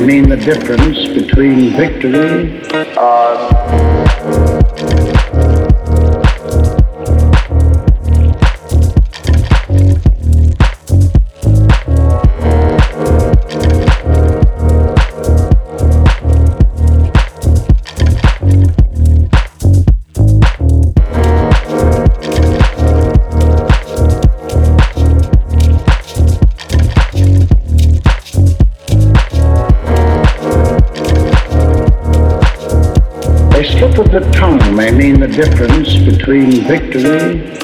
I mean the difference between victory difference between victory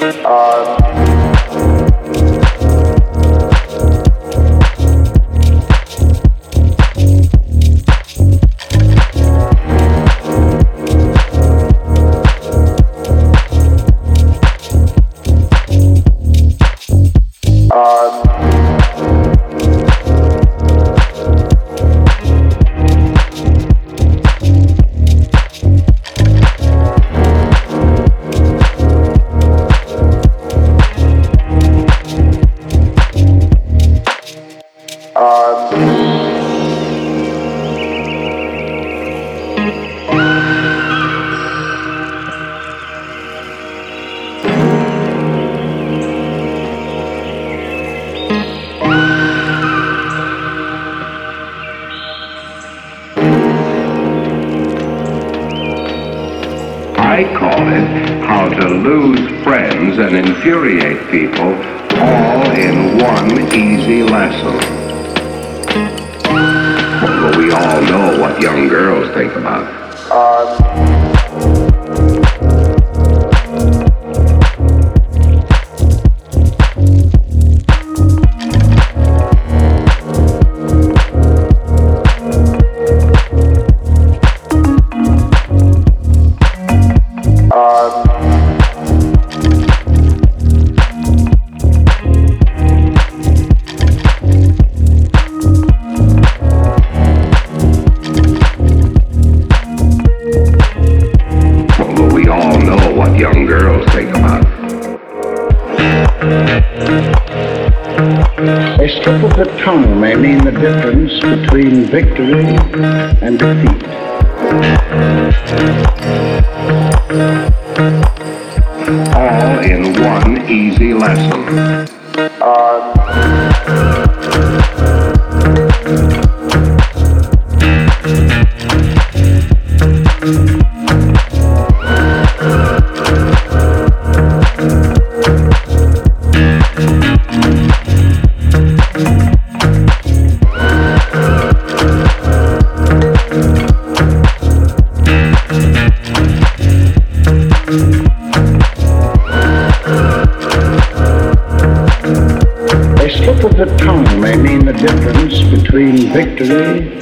lose friends and infuriate people all in one easy lesson. Well, we all know what young girls think about. afternoon.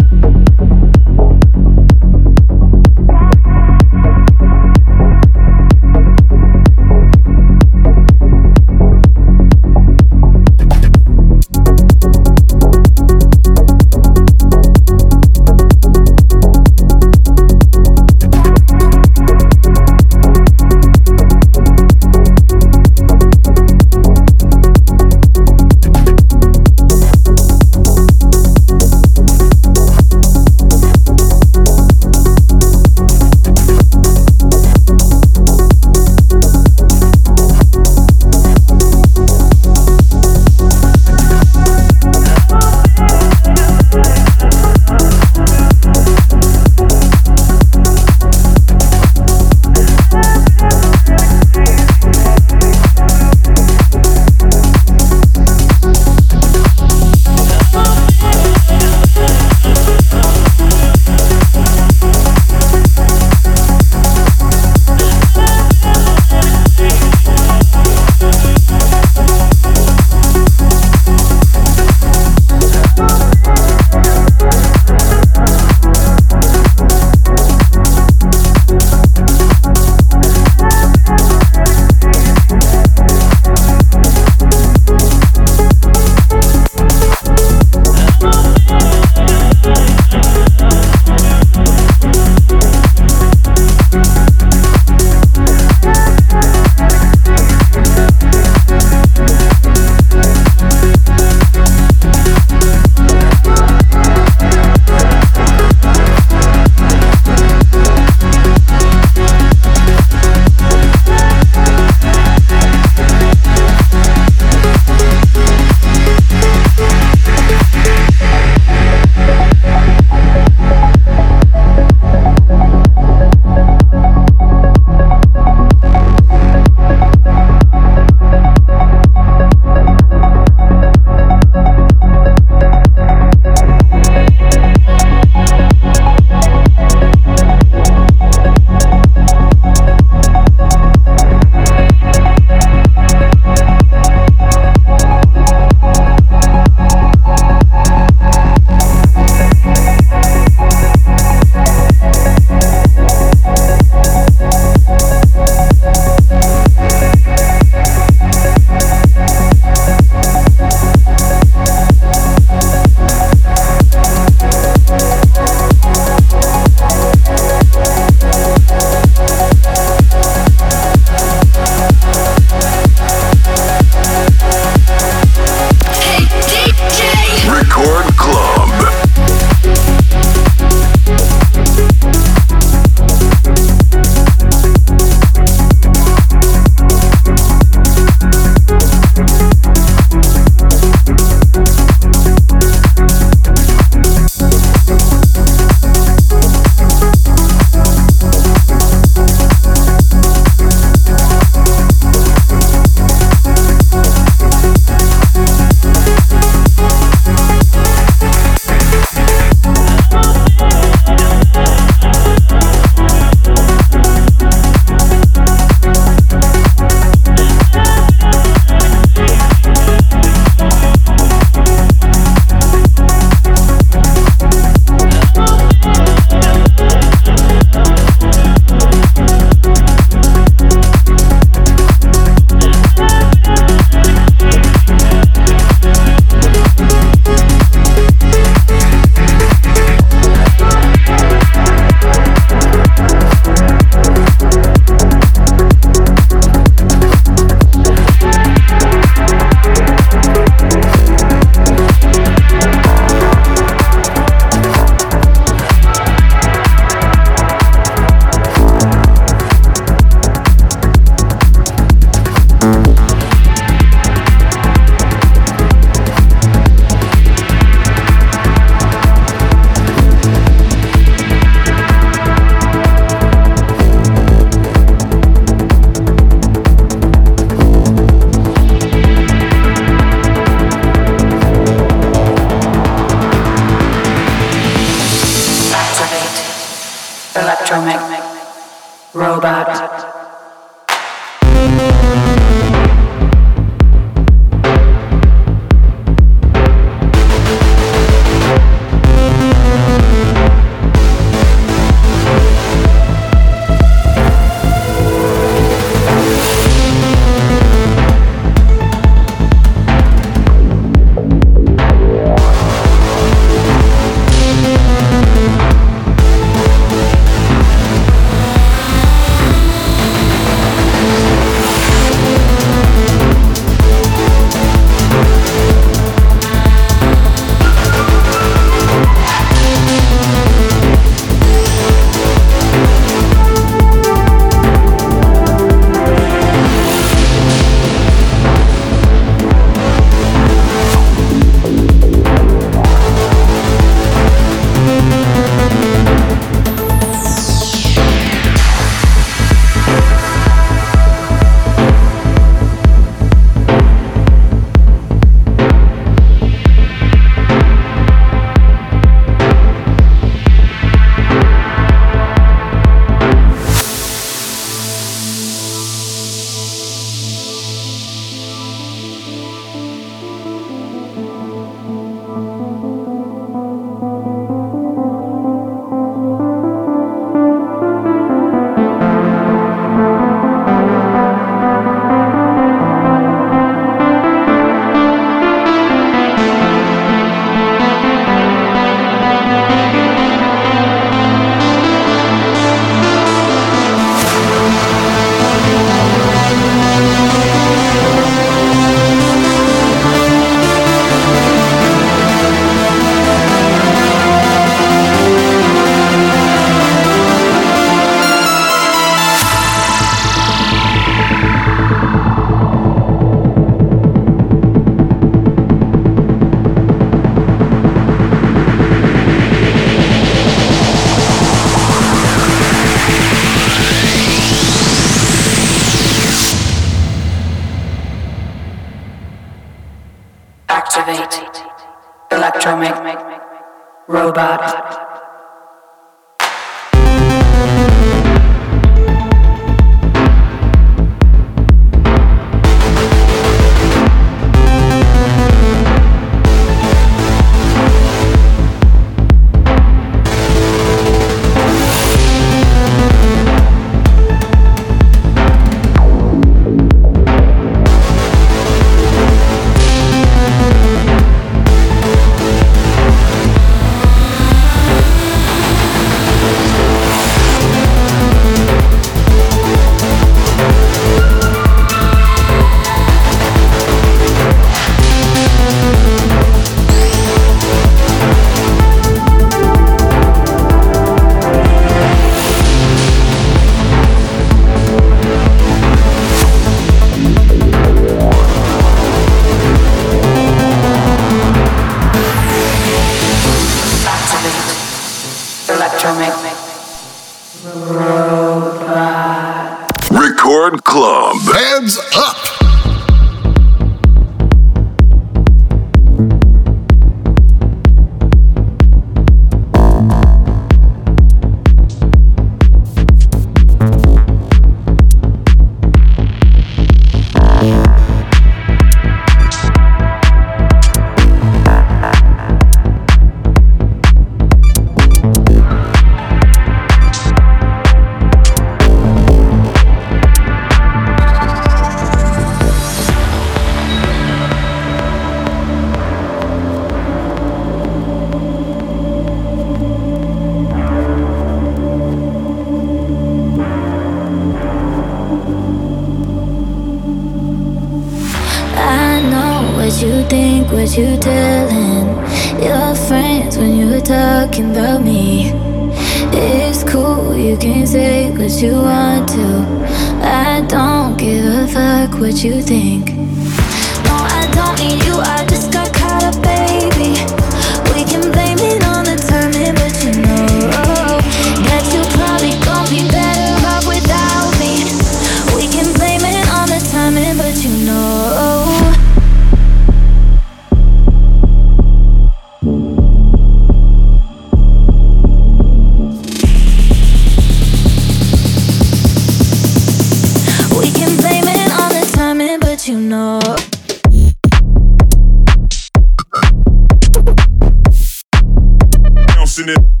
bouncing it.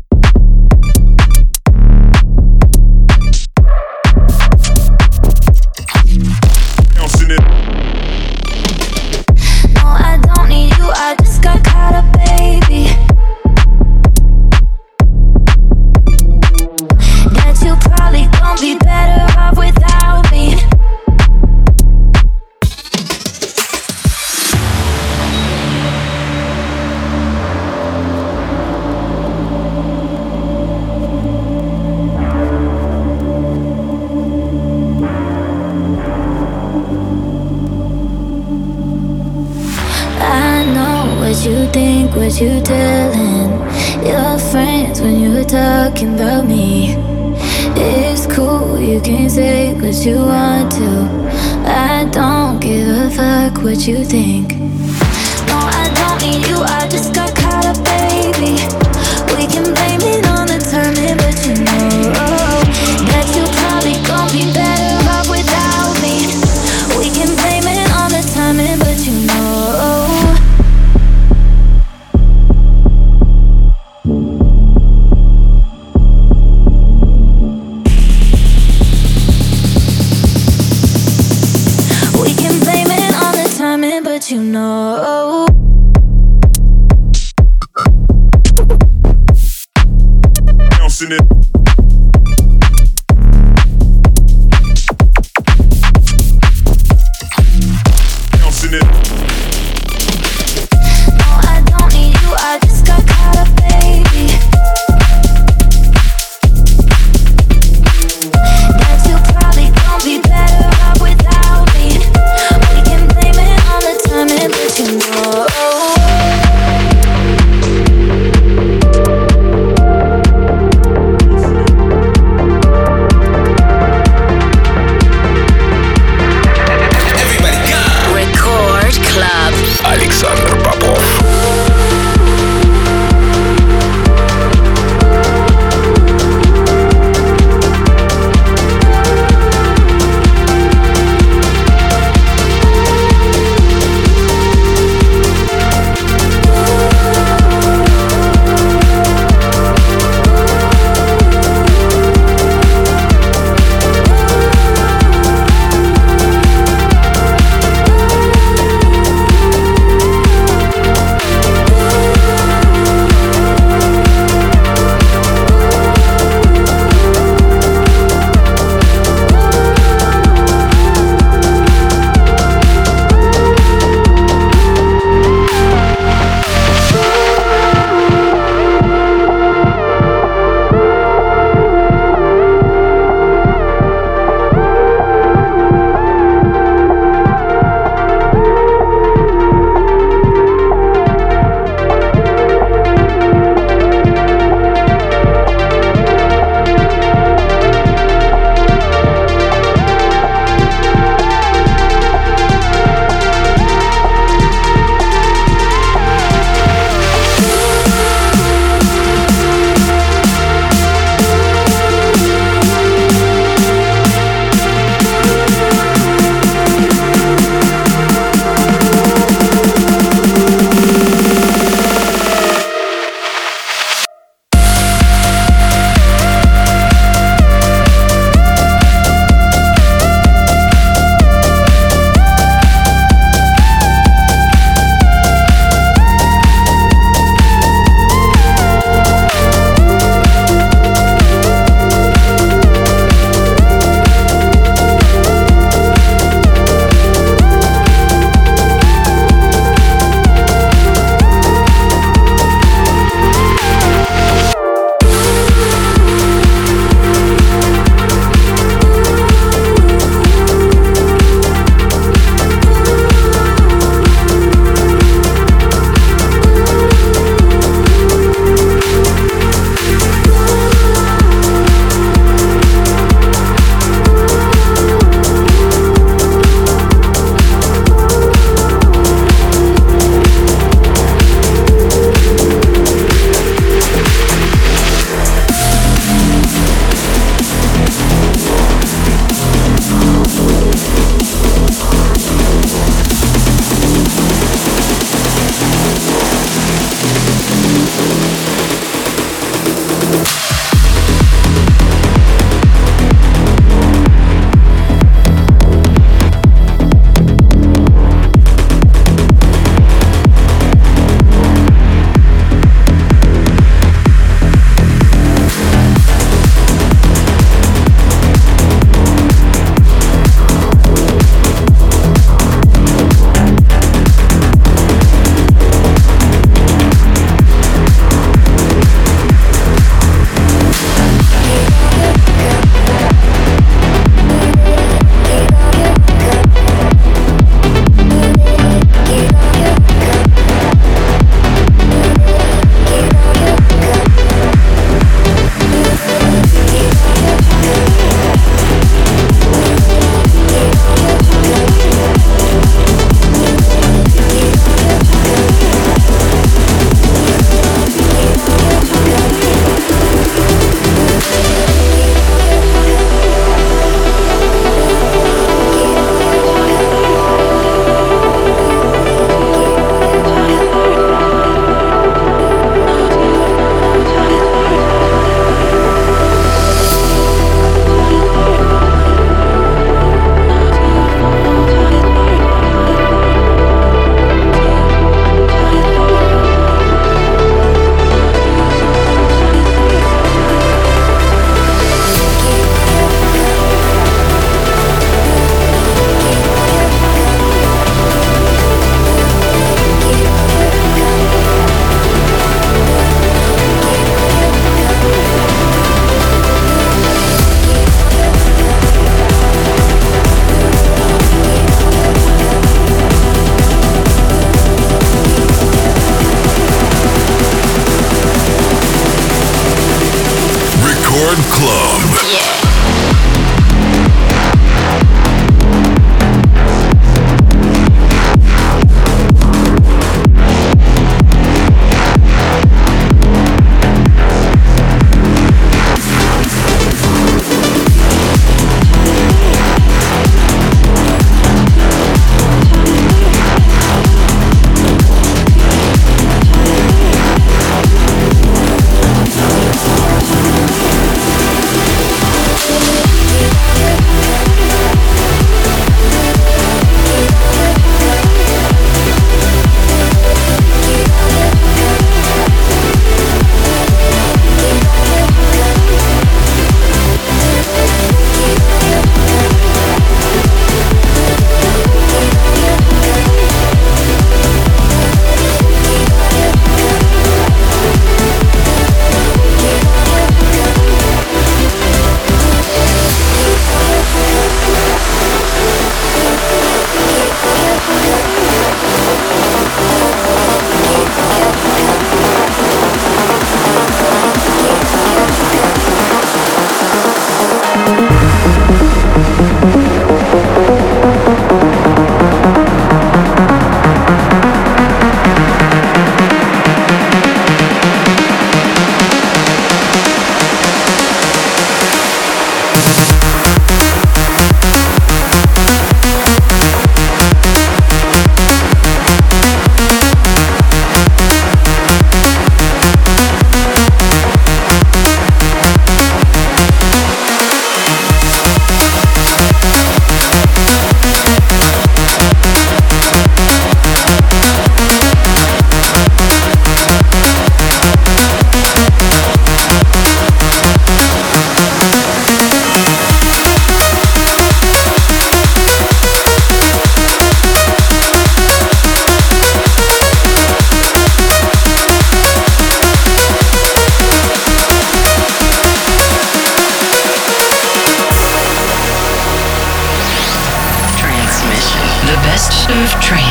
of Dreams.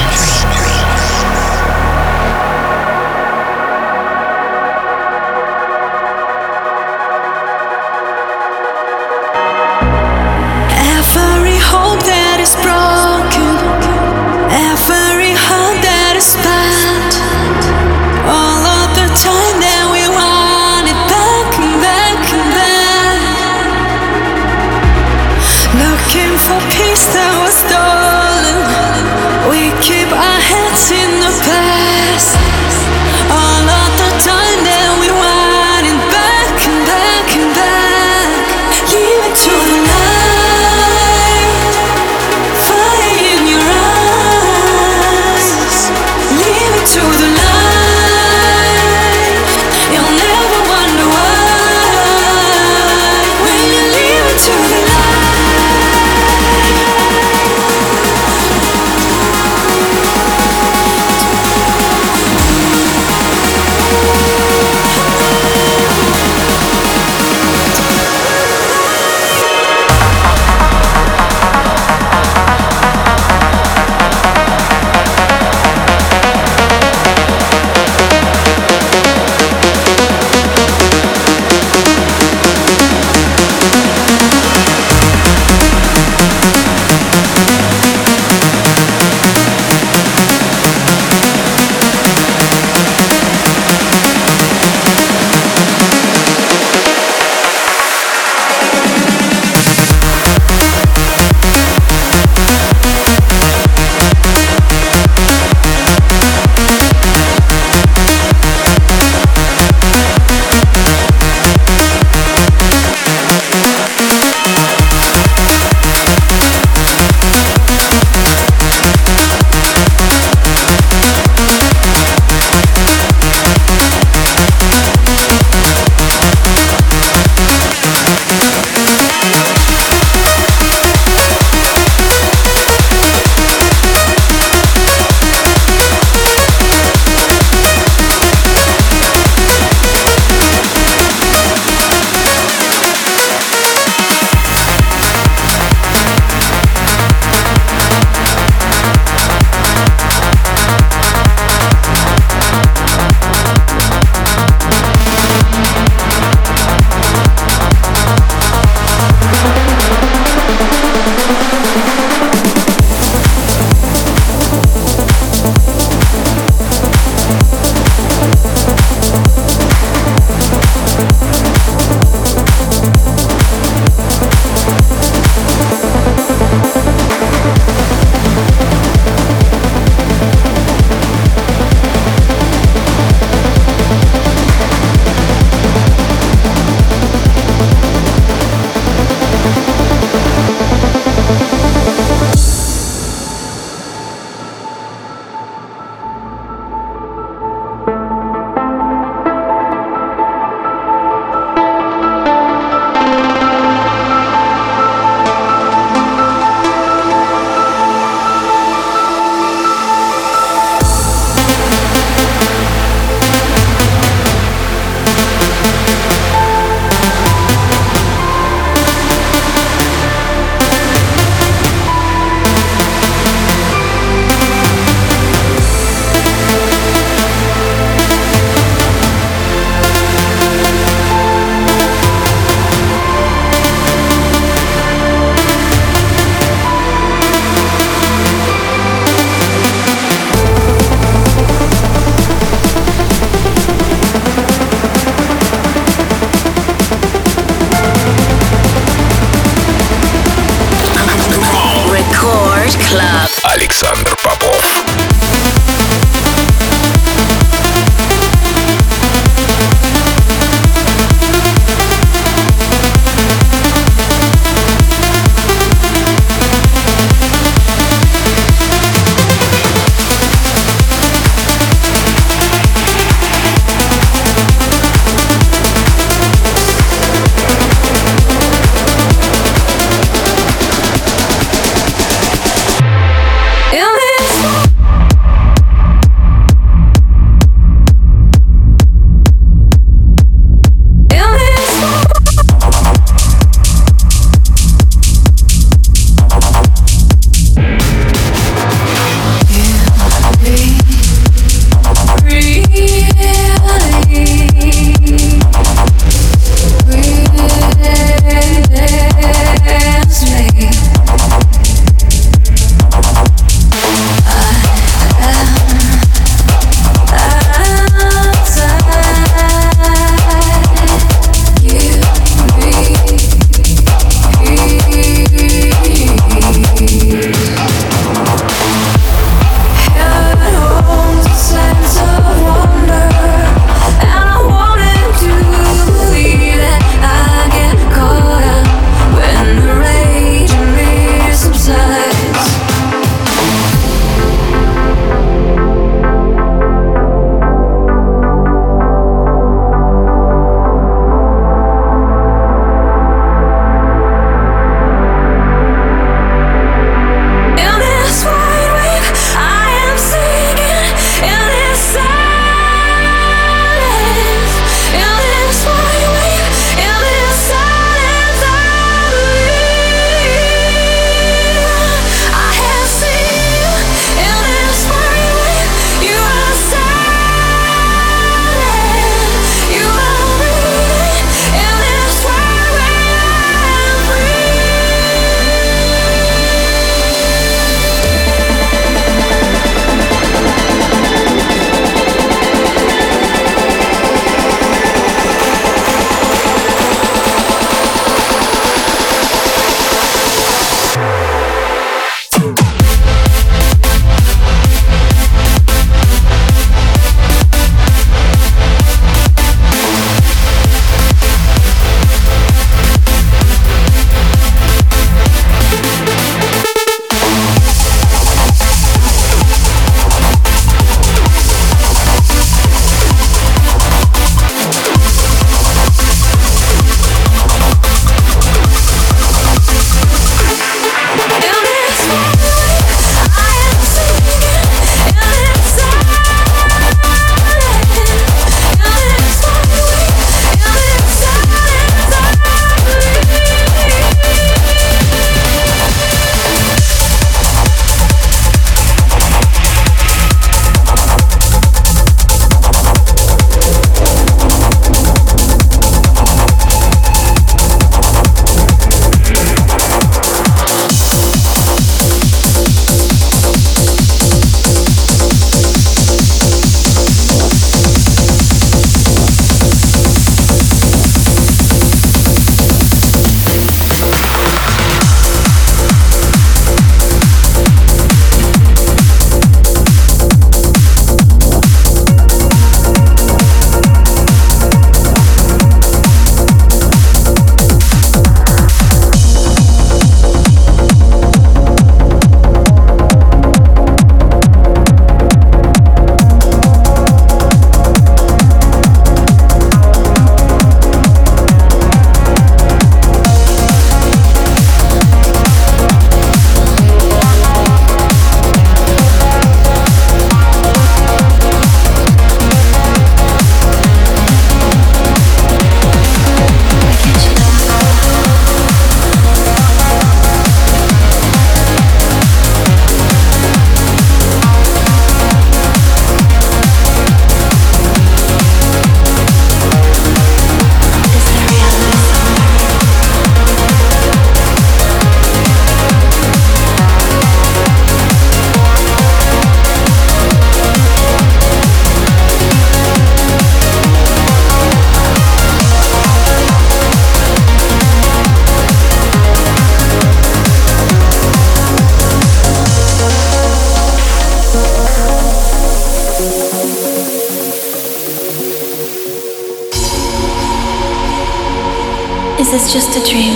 Is this just a dream?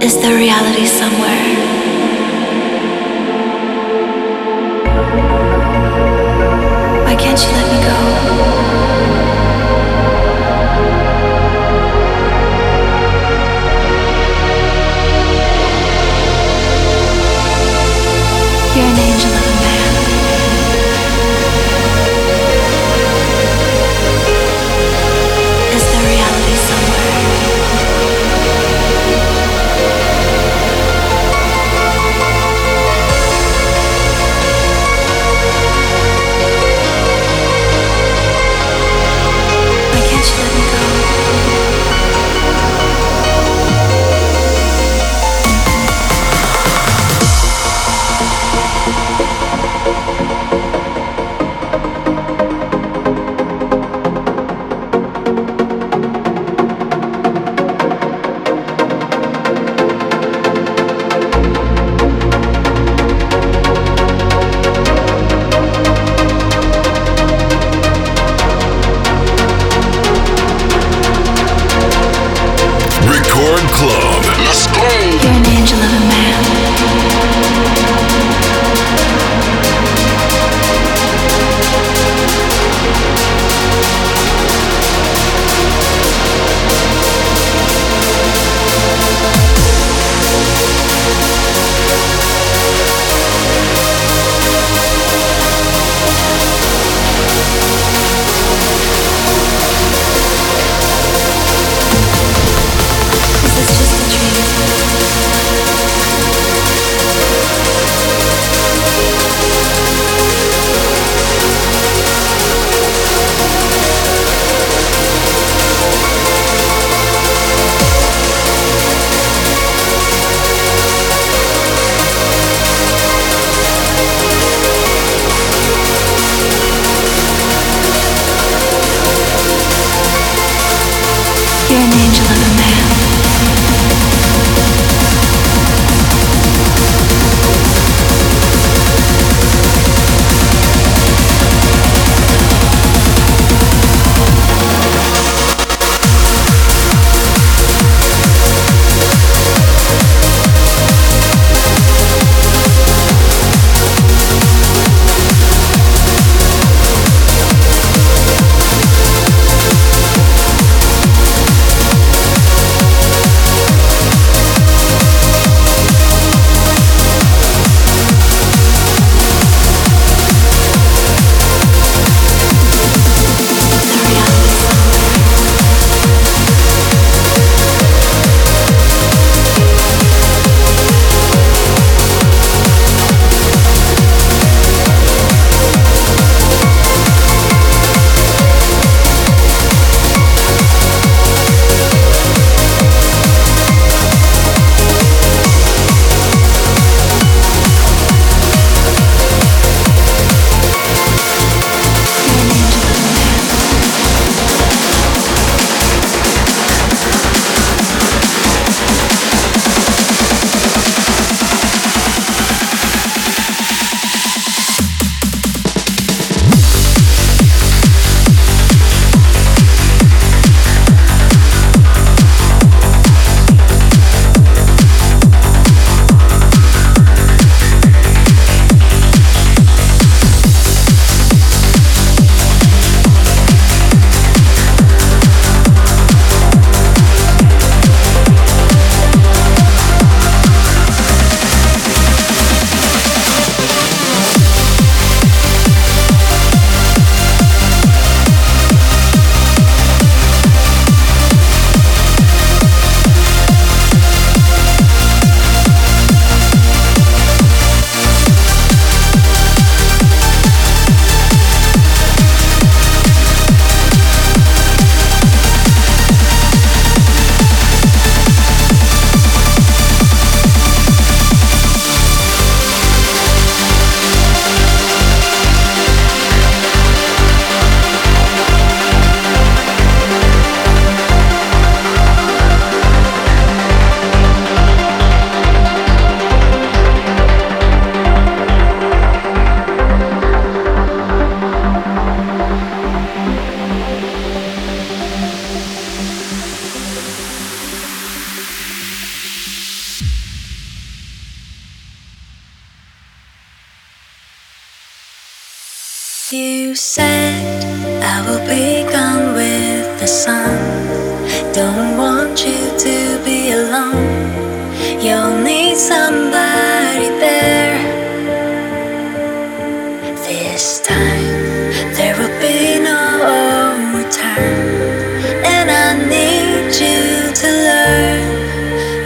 Is there reality somewhere? Why can't you let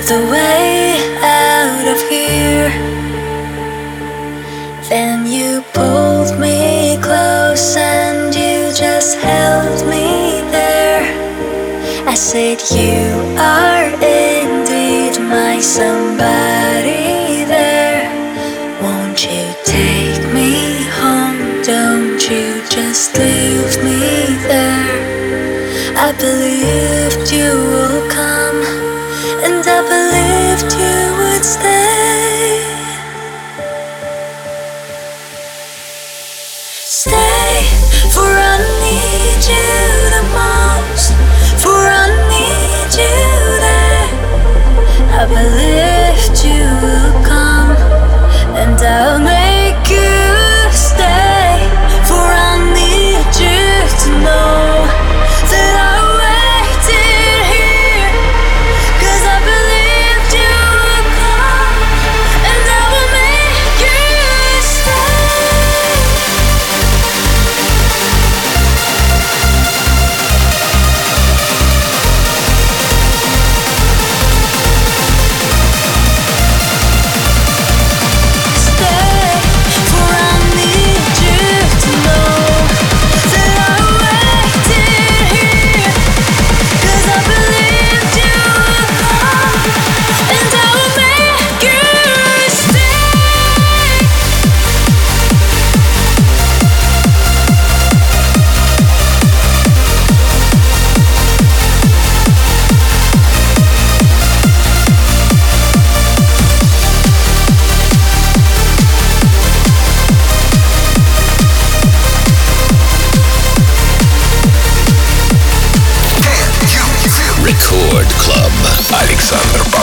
the way out of here. Then you pulled me close and you just held me there. I said, You are indeed my somebody. We're Александр